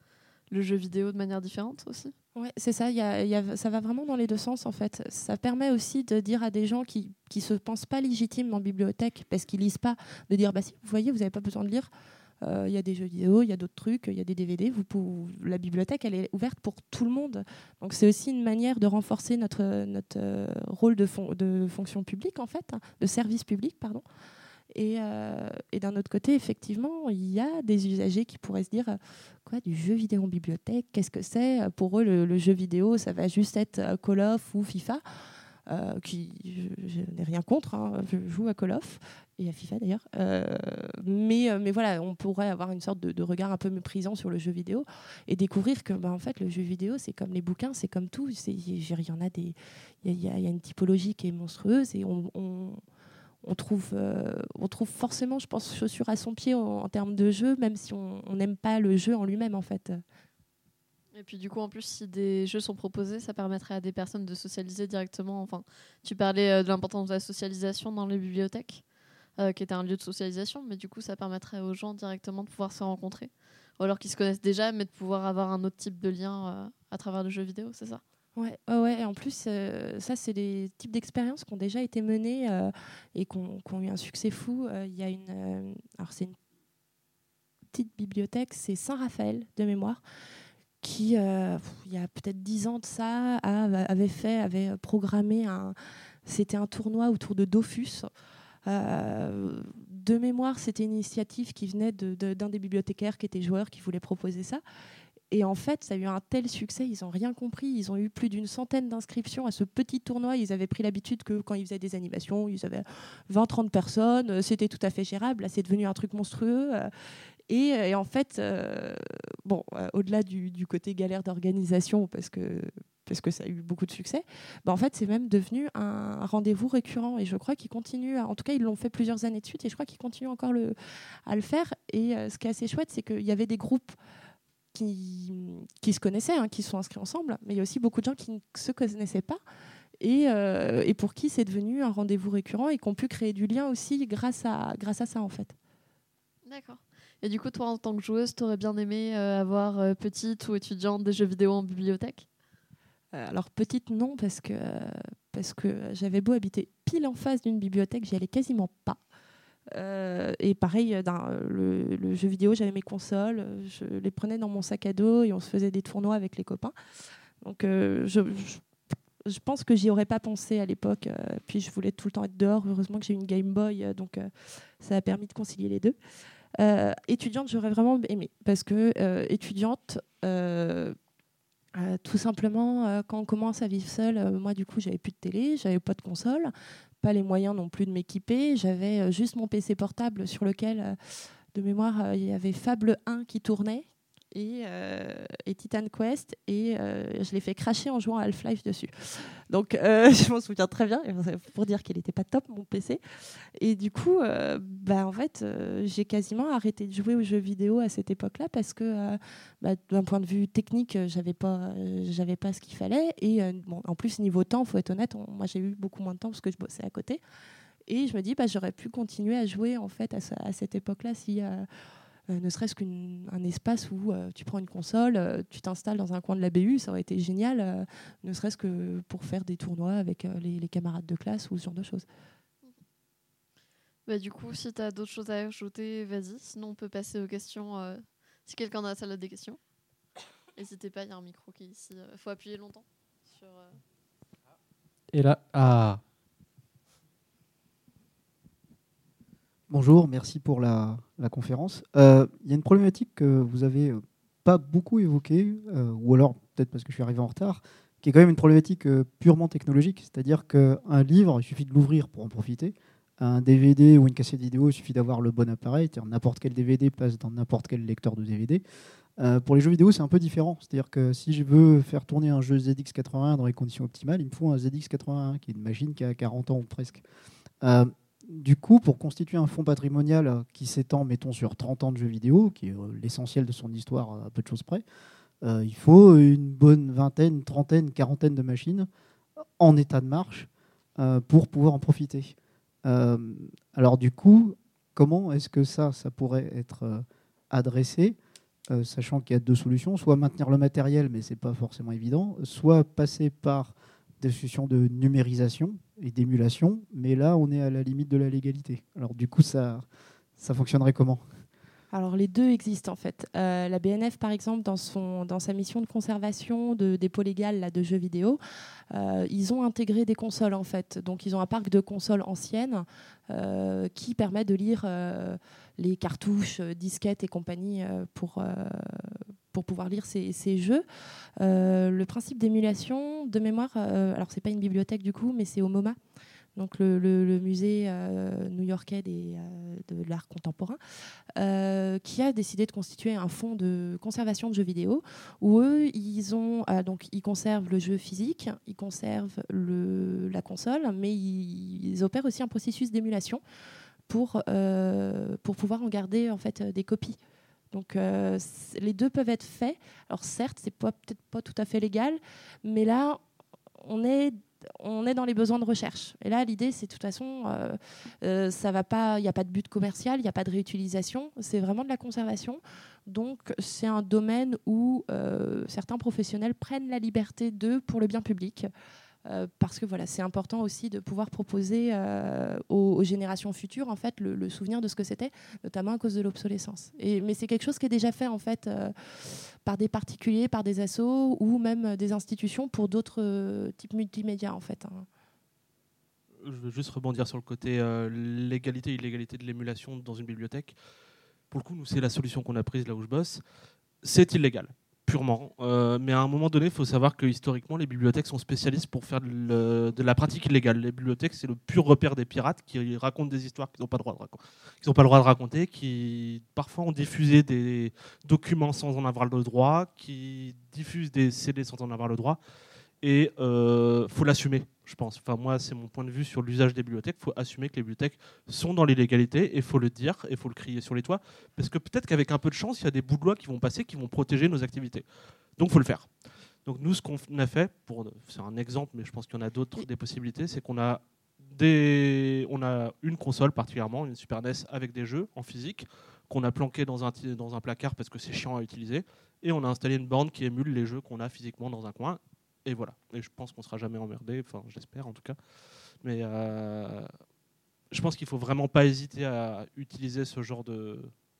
le jeu vidéo de manière différente aussi. Ouais, c'est ça, il y a- il y a- ça va vraiment dans les deux sens en fait. Ça permet aussi de dire à des gens qui ne se pensent pas légitimes en bibliothèque parce qu'ils lisent pas, de dire bah si, vous voyez, vous n'avez pas besoin de lire. Euh, Il y a des jeux vidéo, il y a d'autres trucs, il y a des DVD. La bibliothèque, elle est ouverte pour tout le monde. Donc c'est aussi une manière de renforcer notre, notre euh, rôle de, fon- de fonction publique en fait, hein, de service public, pardon. Et, euh, et d'un autre côté, effectivement, il y a des usagers qui pourraient se dire quoi du jeu vidéo en bibliothèque Qu'est-ce que c'est? Pour eux, le, jeu vidéo, ça va juste être Call of ou FIFA. Euh, qui je, n'ai rien contre, hein, je joue à Call of et à FIFA d'ailleurs. Euh, mais, euh, mais voilà, on pourrait avoir une sorte de, regard un peu méprisant sur le jeu vidéo et découvrir que bah, en fait, le jeu vidéo, c'est comme les bouquins, c'est comme tout. Il y en a des, il y, a- une typologie qui est monstrueuse et on, on, trouve, on trouve forcément, je pense, chaussure à son pied en, en termes de jeu, même si on on n'aime pas le jeu en lui-même, en fait. Et puis du coup, en plus, si des jeux sont proposés, ça permettrait à des personnes de socialiser directement. Enfin, tu parlais euh, de l'importance de la socialisation dans les bibliothèques, euh, qui était un lieu de socialisation, mais du coup, ça permettrait aux gens directement de pouvoir se rencontrer. Ou alors qu'ils se connaissent déjà, mais de pouvoir avoir un autre type de lien euh, à travers le jeu vidéo, c'est ça? Ouais, ouais. Et en plus, ça, c'est des types d'expériences qui ont déjà été menées et qui ont, ont eu un succès fou. Il y a une, alors c'est une petite bibliothèque, c'est Saint-Raphaël de mémoire, qui, euh, il y a peut-être dix ans de ça, avait fait, avait programmé un, c'était un tournoi autour de Dofus. Euh, de mémoire, c'était une initiative qui venait de- de- d'un des bibliothécaires qui était joueur, qui voulait proposer ça. Et en fait, ça a eu un tel succès, ils n'ont rien compris. Ils ont eu plus d'une centaine d'inscriptions à ce petit tournoi. Ils avaient pris l'habitude que quand ils faisaient des animations, ils avaient 20-30 personnes. euh, C'était tout à fait gérable. Là, c'est devenu un truc monstrueux. Euh, Et, en fait, euh, bon, euh, au-delà du, côté galère d'organisation, parce que, parce que ça a eu beaucoup de succès, bah, en fait, c'est même devenu un rendez-vous récurrent. Et je crois qu'ils continuent, en tout cas, ils l'ont fait plusieurs années de suite, et je crois qu'ils continuent encore le, à le faire. Et ce qui est assez chouette, c'est qu'il y avait des groupes qui, qui se connaissaient, hein, qui sont inscrits ensemble, mais il y a aussi beaucoup de gens qui ne se connaissaient pas. Et, et pour qui c'est devenu un rendez-vous récurrent et qui ont pu créer du lien aussi grâce à, grâce à ça en fait. D'accord. Et du coup, toi, en tant que joueuse, t'aurais bien aimé euh, avoir euh, petite ou étudiante des jeux vidéo en bibliothèque? Euh, alors petite non parce que parce que j'avais beau habiter pile en face d'une bibliothèque, j'y allais quasiment pas. Et pareil, le, jeu vidéo, j'avais mes consoles, je les prenais dans mon sac à dos et on se faisait des tournois avec les copains. Donc je, je- pense que j'y aurais pas pensé à l'époque. puis je voulais tout le temps être dehors. Heureusement que j'ai une Game Boy, donc ça a permis de concilier les deux. Euh, étudiante, j'aurais vraiment aimé parce que euh, étudiante, euh, tout simplement, quand on commence à vivre seul, moi du coup, j'avais plus de télé, j'avais pas de console, pas les moyens non plus de m'équiper. J'avais juste mon PC portable sur lequel, de mémoire, il y avait Fable 1 qui tournait et, euh, et Titan Quest et euh, je l'ai fait cracher en jouant Half-Life dessus. Donc euh, je m'en souviens très bien pour dire qu'il n'était pas top mon PC. Et du coup, bah, en fait, j'ai quasiment arrêté de jouer aux jeux vidéo à cette époque-là parce que bah, d'un point de vue technique, j'avais pas, j'avais pas ce qu'il fallait. Et bon, en plus niveau temps, faut être honnête, on- moi j'ai eu beaucoup moins de temps parce que je bossais à côté. Et je me dis, bah, j'aurais pu continuer à jouer en fait à, ce- à cette époque-là si ne serait-ce qu'un espace où euh, tu prends une console, euh, tu t'installes dans un coin de la BU, ça aurait été génial, euh, ne serait-ce que pour faire des tournois avec euh, les, les camarades de classe ou ce genre de choses. Bah, du coup, si tu as d'autres choses à ajouter, vas-y. Sinon, on peut passer aux questions. euh, si quelqu'un dans la salle a des questions, n'hésitez pas, il y a un micro qui est ici. Il faut appuyer longtemps. Sur, euh, Et là, ah, Bonjour, merci pour la, conférence. Euh, Il y a une problématique que vous avez euh, pas beaucoup évoquée, euh, ou alors peut-être parce que je suis arrivé en retard, qui est quand même une problématique purement technologique. C'est-à-dire qu'un livre, il suffit de l'ouvrir pour en profiter. Un DVD ou une cassette vidéo, il suffit d'avoir le bon appareil. N'importe quel DVD passe dans n'importe quel lecteur de DVD. Pour les jeux vidéo, c'est un peu différent. C'est-à-dire que si je veux faire tourner un jeu ZX81 dans les conditions optimales, il me faut un ZX81, qui est une machine qui a 40 ans ou presque. Du coup, pour constituer un fonds patrimonial qui s'étend, mettons, sur 30 ans de jeux vidéo, qui est euh, l'essentiel de son histoire à peu de choses près, euh, il faut une bonne vingtaine, trentaine, quarantaine de machines en état de marche euh, pour pouvoir en profiter. Alors du coup, comment est-ce que ça, ça pourrait être adressé sachant qu'il y a deux solutions, soit maintenir le matériel, mais c'est pas forcément évident, soit passer par solutions de numérisation et d'émulation, mais là on est à la limite de la légalité. Alors du coup ça, ça fonctionnerait comment? Alors les deux existent en fait. Euh, la BNF par exemple dans, son, dans sa mission de conservation de dépôt légal là, de jeux vidéo, euh, ils ont intégré des consoles en fait. Donc ils ont un parc de consoles anciennes euh, qui permet de lire les cartouches, disquettes et compagnie pour, pour pouvoir lire ces, jeux. Euh, le principe d'émulation, de mémoire, euh, alors c'est pas une bibliothèque du coup, mais c'est au MoMA. Donc le, musée euh, new-yorkais de l'art contemporain, qui a décidé de constituer un fonds de conservation de jeux vidéo où eux, ils, conservent le jeu physique, ils conservent la console, mais ils, opèrent aussi un processus d'émulation pour, pour pouvoir en garder en fait, des copies. Donc euh, les deux peuvent être faits. Alors certes, c'est pas peut-être pas tout à fait légal, mais là, on est dans les besoins de recherche. Et là, l'idée, c'est de toute façon, euh, euh, ça va pas, il n'y a pas de but commercial, il n'y a pas de réutilisation, c'est vraiment de la conservation. Donc, c'est un domaine où certains professionnels prennent la liberté d'eux pour le bien public. Euh, parce que voilà, c'est important aussi de pouvoir proposer euh, aux, générations futures en fait le, souvenir de ce que c'était, notamment à cause de l'obsolescence. Mais c'est quelque chose qui est déjà fait en fait euh, par des particuliers, par des assos ou même des institutions pour d'autres types multimédia en fait. hein. Je veux juste rebondir sur le côté légalité et illégalité de l'émulation dans une bibliothèque. Pour le coup, nous, c'est la solution qu'on a prise là où je bosse. C'est illégal, Euh, mais à un moment donné, il faut savoir que historiquement, les bibliothèques sont spécialistes pour faire de, la pratique illégale. Les bibliothèques, c'est le pur repère des pirates qui racontent des histoires qu'ils n'ont pas, le droit de raconter, qui parfois ont diffusé des documents sans en avoir le droit, qui diffusent des CD sans en avoir le droit. Et euh, faut l'assumer, je pense. Enfin, moi, c'est mon point de vue sur l'usage des bibliothèques. Il faut assumer que les bibliothèques sont dans l'illégalité et il faut le dire et il faut le crier sur les toits. Parce que peut-être qu'avec un peu de chance, il y a des bouts de loi qui vont passer qui vont protéger nos activités. Donc, il faut le faire. Donc, nous, ce qu'on a fait, pour, c'est un exemple, mais je pense qu'il y en a d'autres des possibilités, c'est qu'on a, des, on a une console particulièrement, une Super NES avec des jeux en physique qu'on a planqué dans un, dans un placard parce que c'est chiant à utiliser. Et on a installé une borne qui émule les jeux qu'on a physiquement dans un coin. Et voilà. Et je pense qu'on sera jamais emmerdé, enfin j'espère en tout cas. Mais euh, je pense qu'il faut vraiment pas hésiter à utiliser ce genre de,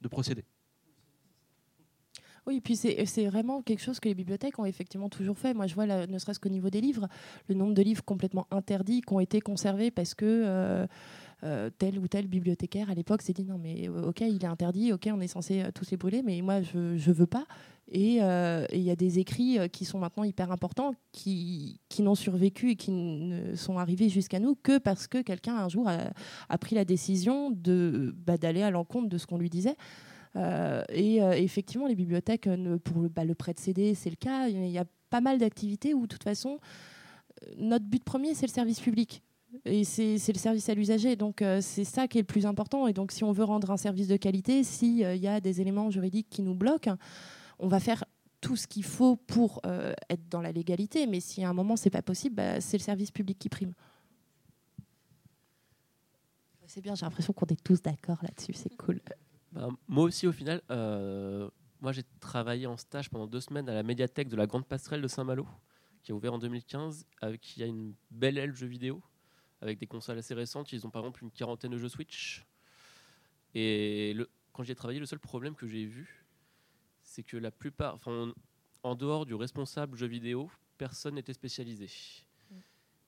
procédé. Oui, puis c'est vraiment quelque chose que les bibliothèques ont effectivement toujours fait. Moi, je vois, ne serait-ce qu'au niveau des livres, le nombre de livres complètement interdits qui ont été conservés parce que euh, euh, tel ou tel bibliothécaire à l'époque s'est dit non, mais ok, il est interdit, ok, on est censé tous les brûler, mais moi, je ne veux pas. Et euh, et il y a des écrits euh, qui sont maintenant hyper importants, qui, qui n'ont survécu et qui ne sont arrivés jusqu'à nous que parce que quelqu'un un jour a, pris la décision de bah, d'aller à l'encontre de ce qu'on lui disait. Euh, et euh, effectivement, les bibliothèques, euh, pour le, bah, prêt de CD, c'est le cas. Il y a pas mal d'activités où, de toute façon, euh, notre but premier, c'est le service public. Et c'est le service à l'usager. Donc, euh, c'est ça qui est le plus important. Et donc, si on veut rendre un service de qualité, s'il y a des éléments juridiques qui nous bloquent, on va faire tout ce qu'il faut pour euh, être dans la légalité. Mais si à un moment, c'est pas possible, bah, c'est le service public qui prime. C'est bien, j'ai l'impression qu'on est tous d'accord là-dessus. C'est cool. Ben, moi aussi, au final, euh, moi j'ai travaillé en stage pendant deux semaines à la médiathèque de la Grande Passerelle de Saint-Malo, qui a ouvert en 2015, avec qui a une belle aile jeux vidéo, avec des consoles assez récentes. Ils ont par exemple une quarantaine de jeux Switch. Et le, quand j'y ai travaillé, le seul problème que j'ai vu, c'est que la plupart, enfin, en dehors du responsable jeux vidéo, personne n'était spécialisé.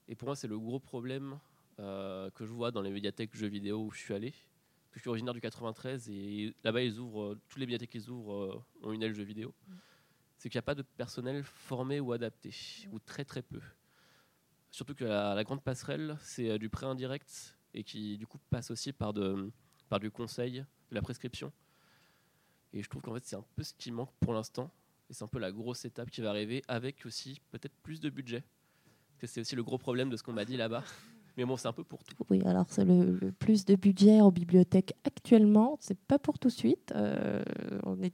Et pour moi, c'est le gros problème euh, que je vois dans les médiathèques jeux vidéo où je suis allé. Je suis originaire du 93 et là-bas, ils ouvrent, euh, toutes les médiathèques qu'ils ouvrent euh, ont une aile jeux vidéo. C'est qu'il n'y a pas de personnel formé ou adapté, ou très très peu. Surtout que la, la grande passerelle, c'est du prêt indirect et qui du coup passe aussi par, de, par du conseil, de la prescription. Et je trouve qu'en fait, c'est un peu ce qui manque pour l'instant. Et c'est un peu la grosse étape qui va arriver avec aussi peut-être plus de budget. Parce que c'est aussi le gros problème de ce qu'on m'a dit là-bas. Mais bon, c'est un peu pour tout. Oui, alors c'est le, le plus de budget en bibliothèque actuellement, c'est pas pour tout de suite. Euh, on est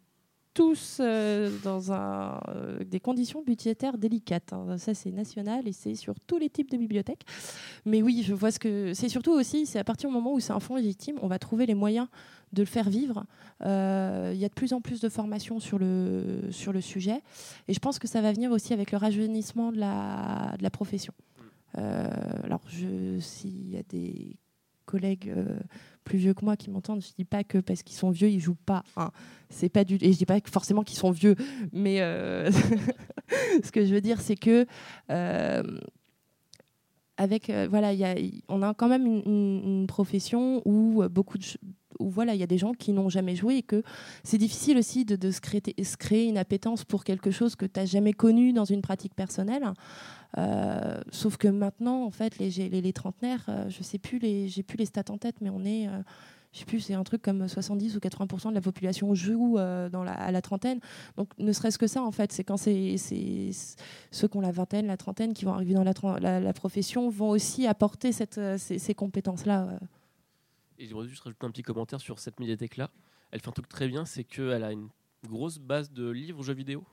tous euh, dans euh, des conditions budgétaires délicates. hein. Ça, c'est national et c'est sur tous les types de bibliothèques. Mais oui, je vois ce que c'est surtout aussi, c'est à partir du moment où c'est un fonds légitime, on va trouver les moyens de le faire vivre. Euh, Il y a de plus en plus de formations sur le, sujet. Et je pense que ça va venir aussi avec le rajeunissement de la, de la profession. Alors, s'il y a des collègues euh, plus vieux que moi qui m'entendent, je dis pas que parce qu'ils sont vieux, ils jouent pas. hein. C'est pas du et je dis pas forcément qu'ils sont vieux, mais euh, ce que je veux dire, c'est que euh, avec euh, voilà, il y a- on a quand même une, profession où beaucoup de où voilà, il y a des gens qui n'ont jamais joué et que c'est difficile aussi de, de se, créer, se créer une appétence pour quelque chose que tu n'as jamais connu dans une pratique personnelle. Euh, sauf que maintenant, en fait, les, les, les trentenaires, euh, je sais plus j'ai plus les stats en tête, mais on est, euh, je sais plus, c'est un truc comme 70 ou 80% de la population joue euh, à la trentaine. Donc, ne serait-ce que ça, en fait, c'est quand c'est, ceux qui ont la vingtaine, la trentaine, qui vont arriver dans la, profession, vont aussi apporter euh, ces, ces compétences-là. Et j'aimerais juste rajouter un petit commentaire sur cette médiathèque-là. Elle fait un truc très bien, c'est qu'elle a une grosse base de livres jeux vidéo,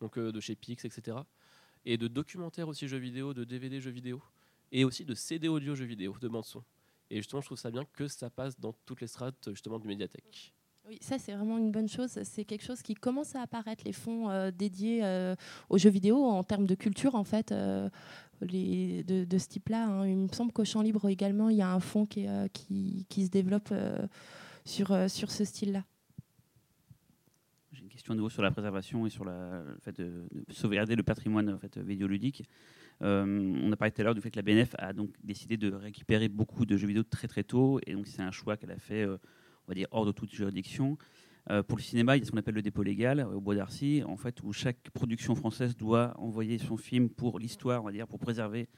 donc de chez Pix, etc. Et de documentaires aussi jeux vidéo, de DVD jeux vidéo, et aussi de CD audio jeux vidéo, de bande son. Et justement, je trouve ça bien que ça passe dans toutes les strates justement du médiathèque. Oui, ça c'est vraiment une bonne chose. C'est quelque chose qui commence à apparaître, les fonds euh, dédiés euh, aux jeux vidéo en termes de culture en fait. euh, de, ce type-là. hein. Il me semble qu'au Champ Libre également, il y a un fonds qui, se développe sur ce style-là. Nouveau sur la préservation et sur la, le fait de, de sauvegarder le patrimoine en fait, vidéoludique. Euh, on a parlé tout à l'heure du fait que la BNF a donc décidé de récupérer beaucoup de jeux vidéo très très tôt, et donc c'est un choix qu'elle a fait, euh, on va dire, hors de toute juridiction. Euh, pour le cinéma, il y a ce qu'on appelle le dépôt légal au Bois d'Arcy, en fait, où chaque production française doit envoyer son film pour l'histoire, on va dire, pour préserver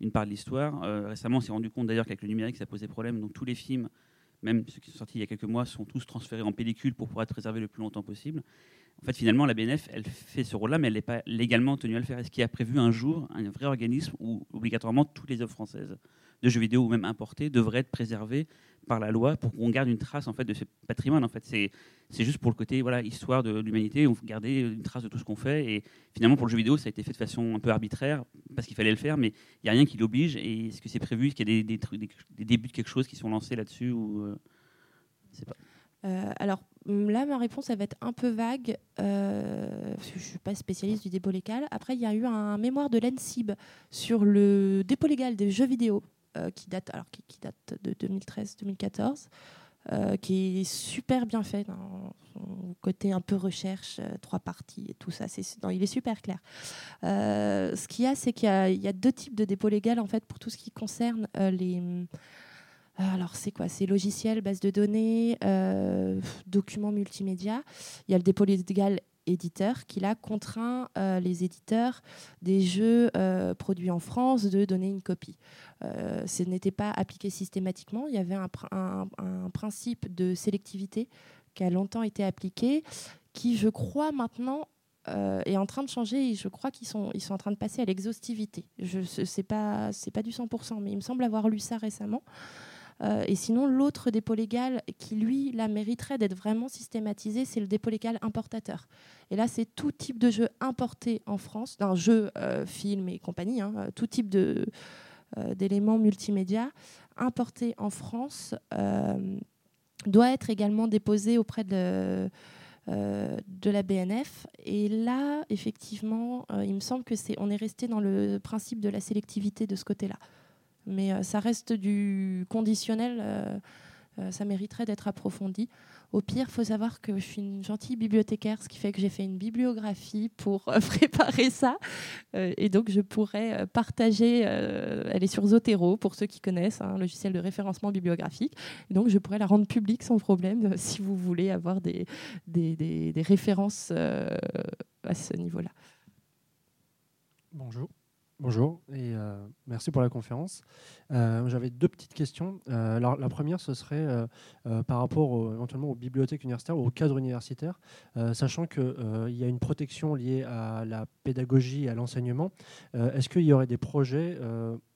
une part de l'histoire. Récemment, on s'est rendu compte d'ailleurs qu'avec le numérique, ça posait problème. Donc tous les films, même ceux qui sont sortis il y a quelques mois, sont tous transférés en pellicule pour pouvoir être préservés le plus longtemps possible. En fait, finalement, la BNF, elle fait ce rôle-là, mais elle n'est pas légalement tenue à le faire. Est-ce qu'il y a prévu un jour un vrai organisme où, obligatoirement, toutes les œuvres françaises de jeux vidéo ou même importées devraient être préservées par la loi pour qu'on garde une trace en fait de ce patrimoine en fait? C'est c'est juste pour le côté voilà histoire de l'humanité on garder une trace de tout ce qu'on fait et finalement pour le jeu vidéo ça a été fait de façon un peu arbitraire parce qu'il fallait le faire mais il y a rien qui l'oblige. Et est-ce que c'est prévu? Est-ce qu'il y a des, débuts de quelque chose qui sont lancés là-dessus ou euh, je sais pas alors hum, là, ma réponse, elle va être un peu vague, euh, parce que je ne suis pas spécialiste du dépôt légal. Après, il y a eu un mémoire de l'ENSIB sur le dépôt légal des jeux vidéo euh, qui date, alors qui, date de 2013-2014, euh, qui est super bien fait côté un peu recherche, euh, trois parties et tout ça. C'est, non, il est super clair. Euh, ce qu'il y a, c'est qu'il y a, y a deux types de dépôt légal en fait pour tout ce qui concerne euh, les. Euh, Alors, c'est quoi? C'est logiciels, base de données, euh, documents multimédia. Il y a le dépôt légal éditeur qui, là, contraint euh, les éditeurs des jeux euh, produits en France de donner une copie. Euh, ce n'était pas appliqué systématiquement. Il y avait un, pr- un- un principe de sélectivité qui a longtemps été appliqué, qui, je crois, maintenant est en train de changer et je crois qu'ils sont, ils sont en train de passer à l'exhaustivité. Je sais pas, pas du 100%, mais il me semble avoir lu ça récemment. Euh, et sinon, l'autre dépôt légal qui, lui, là, mériterait d'être vraiment systématisé, c'est le dépôt légal importateur. Et là, c'est tout type de jeu importé en France, d'un jeu, euh, film et compagnie, hein, euh, tout type d'éléments multimédia importés en France doit être également déposé auprès de, la BNF. Et là, effectivement, il me semble que c'est, on est resté dans le principe de la sélectivité de ce côté-là. Mais euh, ça reste du conditionnel. euh, euh, ça mériterait d'être approfondi. Au pire, faut savoir que je suis une gentille bibliothécaire, ce qui fait que j'ai fait une bibliographie pour préparer ça. Et donc, je pourrais partager. elle est sur Zotero, pour ceux qui connaissent, un logiciel de référencement bibliographique. Et donc, je pourrais la rendre publique sans problème si vous voulez avoir des, références à ce niveau-là. Bonjour. Bonjour et euh, merci pour la conférence. Euh, J'avais deux petites questions. Euh, la première, ce serait par rapport au- éventuellement aux bibliothèques universitaires ou au cadre universitaire, sachant qu'il y a une protection liée à la pédagogie et à l'enseignement. Est-ce qu'il y aurait des projets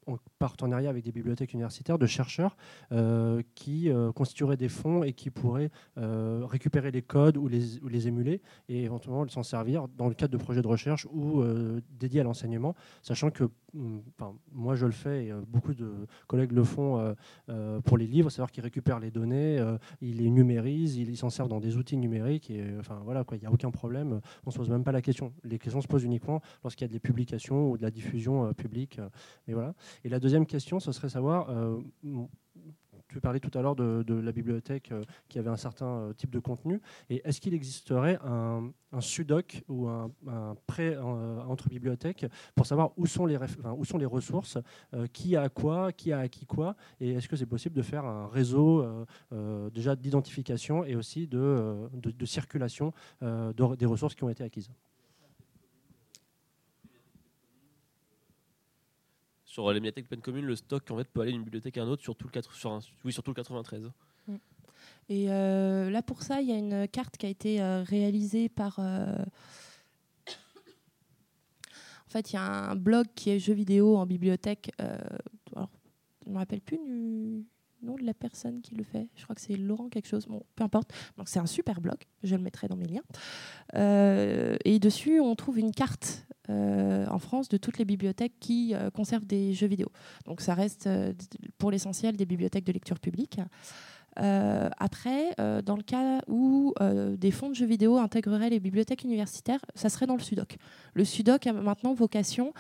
en partenariat avec des bibliothèques universitaires de chercheurs euh, qui euh, constitueraient des fonds et qui pourraient euh, récupérer les codes ou les, émuler et éventuellement s'en servir dans le cadre de projets de recherche ou dédiés à l'enseignement, sachant que hum, enfin, moi je le fais et beaucoup de collègues le font pour les livres, c'est-à-dire qu'ils récupèrent les données, ils les numérisent, ils s'en servent dans des outils numériques et enfin voilà il n'y a aucun problème, on se pose même pas la question. Les questions se posent uniquement lorsqu'il y a des publications ou de la diffusion publique. mais voilà. Et la deuxième question, ce serait savoir, euh, tu parlais tout à l'heure de, la bibliothèque euh, qui avait un certain euh, type de contenu. Et est-ce qu'il existerait un, sudoc ou un, prêt entre bibliothèques pour savoir où sont les, ressources, qui a quoi, qui a acquis quoi, et est-ce que c'est possible de faire un réseau déjà d'identification et aussi de, circulation de- des ressources qui ont été acquises? Sur les médiathèques pleines communes, le stock en fait, peut aller d'une bibliothèque à une autre sur tout le, 4 sur un- oui, sur tout le 93. Et euh, là, pour ça, il y a une carte qui a été euh, réalisée par. euh, En fait, il y a un blog qui est jeux vidéo en bibliothèque. euh, alors, je ne me rappelle plus du nom de la personne qui le fait. Je crois que c'est Laurent quelque chose. Bon, peu importe. Donc, c'est un super blog. Je le mettrai dans mes liens. Euh, et dessus, on trouve une carte euh, en France de toutes les bibliothèques qui euh, conservent des jeux vidéo. Donc, ça reste pour l'essentiel des bibliothèques de lecture publique. Après, dans le cas où des fonds de jeux vidéo intégreraient les bibliothèques universitaires, ça serait dans le SUDOC. Le SUDOC a maintenant vocation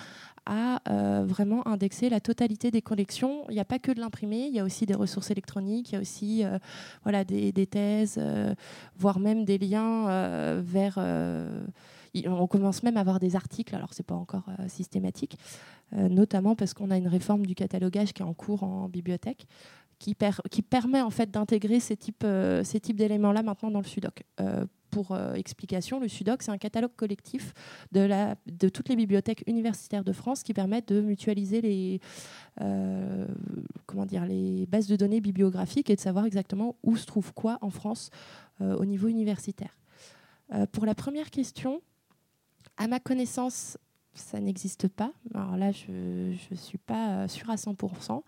à euh, vraiment indexer la totalité des collections. Il n'y a pas que de l'imprimé, il y a aussi des ressources électroniques, il y a aussi euh, voilà, des, thèses, euh, voire même des liens vers... on commence même à avoir des articles, alors c'est pas encore systématique, notamment parce qu'on a une réforme du catalogage qui est en cours en bibliothèque qui, per- qui permet en fait d'intégrer ces types, euh, types d'éléments-là maintenant dans le SUDOC. Euh, pour euh, explication, le SUDOC, c'est un catalogue collectif de, la, de toutes les bibliothèques universitaires de France qui permettent de mutualiser les, comment dire, les bases de données bibliographiques et de savoir exactement où se trouve quoi en France au niveau universitaire. Pour la première question, à ma connaissance, ça n'existe pas. Alors là, je ne suis pas sûre à 100%.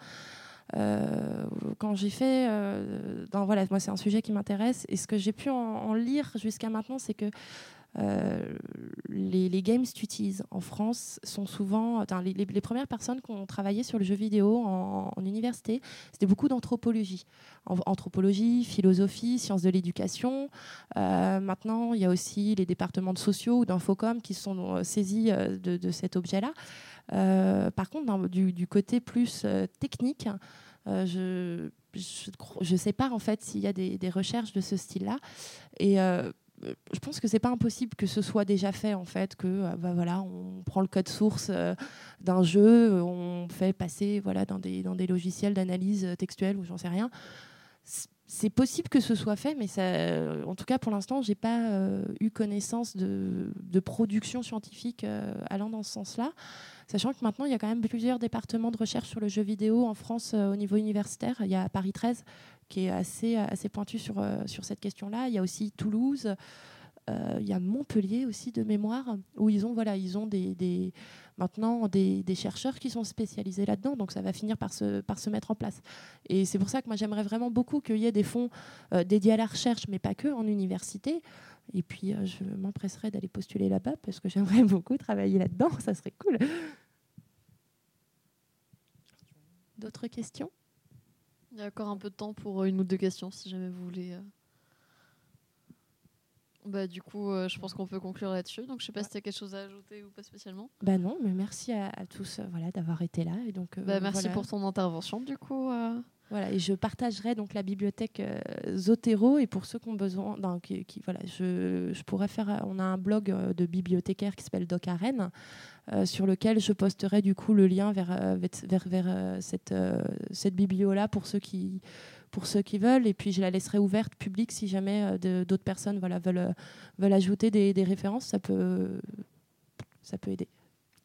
Euh, quand j'ai fait, euh, voilà, moi c'est un sujet qui m'intéresse et ce que j'ai pu en, lire jusqu'à maintenant, c'est que euh, les, les games studies en France sont souvent, les, premières personnes qui ont travaillé sur le jeu vidéo en, université, c'était beaucoup d'anthropologie, anthropologie, philosophie, sciences de l'éducation. Maintenant, il y a aussi les départements de sociaux ou d'infocom qui sont saisis de cet objet-là. Euh, par contre, du, côté plus euh, technique, euh, je je sais pas en fait s'il y a des, recherches de ce style-là. Et je pense que c'est pas impossible que ce soit déjà fait en fait, que bah, voilà, on prend le code source d'un jeu, on fait passer voilà dans des logiciels d'analyse textuelle ou j'en sais rien. C'est possible que ce soit fait, mais en tout cas pour l'instant, j'ai pas eu connaissance de, production scientifique allant dans ce sens-là. Sachant que maintenant, il y a quand même plusieurs départements de recherche sur le jeu vidéo en France euh, au niveau universitaire. Il y a Paris 13 qui est assez, assez pointu sur, euh, sur cette question-là. Il y a aussi Toulouse. Euh, il y a Montpellier aussi de mémoire où ils ont voilà des, maintenant des, chercheurs qui sont spécialisés là-dedans donc ça va finir par se, mettre en place et c'est pour ça que moi j'aimerais vraiment beaucoup qu'il y ait des fonds euh, dédiés à la recherche mais pas que en université et puis euh, je m'empresserai d'aller postuler là-bas parce que j'aimerais beaucoup travailler là-dedans ça serait cool d'autres questions? Il y a encore un peu de temps pour une ou deux questions si jamais vous voulez. euh. Bah, du coup, euh, je pense qu'on peut conclure là-dessus. Donc, je sais pas si tu as quelque chose à ajouter ou pas spécialement. Bah non, mais merci à, à tous euh, voilà, d'avoir été là. Et donc, euh, Bah, merci voilà. pour ton intervention, du coup. Voilà, et je partagerai donc la bibliothèque euh, Zotero et pour ceux qui ont besoin, non, voilà, je, je pourrais faire, euh, on a un blog euh, de bibliothécaire qui s'appelle Doc Arène, euh, sur lequel je posterai du coup le lien vers vers, vers, cette cette biblio là pour ceux qui pour ceux qui veulent et puis je la laisserai ouverte publique si jamais d'autres personnes voilà veulent veulent ajouter des, des références, ça peut ça peut aider.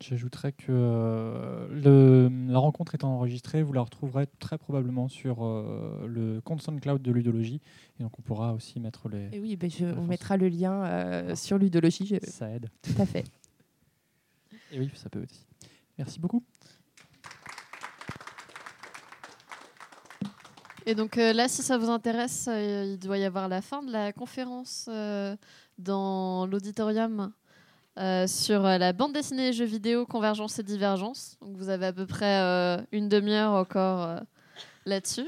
J'ajouterais que euh, le- la rencontre étant enregistrée, vous la retrouverez très probablement sur euh, le compte SoundCloud de Ludologie. Et donc on pourra aussi mettre les. Et oui, ben je, on mettra le lien euh, sur ludologie. je- Ça aide. Tout à fait. Et oui, ça peut aussi. Merci beaucoup. Et donc euh, là, si ça vous intéresse, euh, il doit y avoir la fin de la conférence euh, dans l'auditorium euh, sur euh, la bande dessinée et jeux vidéo, convergence et divergence. Donc vous avez à peu près euh, une demi-heure encore là-dessus.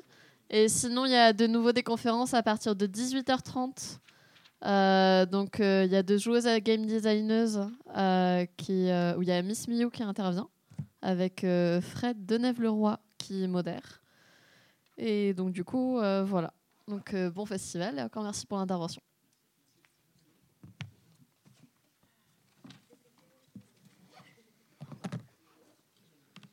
Et sinon, il y a de nouveau des conférences à partir de 18h30. Euh, donc il y a deux joueuses à game designeuses euh, qui, où il y a Miss Miou qui intervient avec Fred Denève-Leroy qui modère. Et donc, du coup, voilà. Donc, bon festival encore merci pour l'intervention.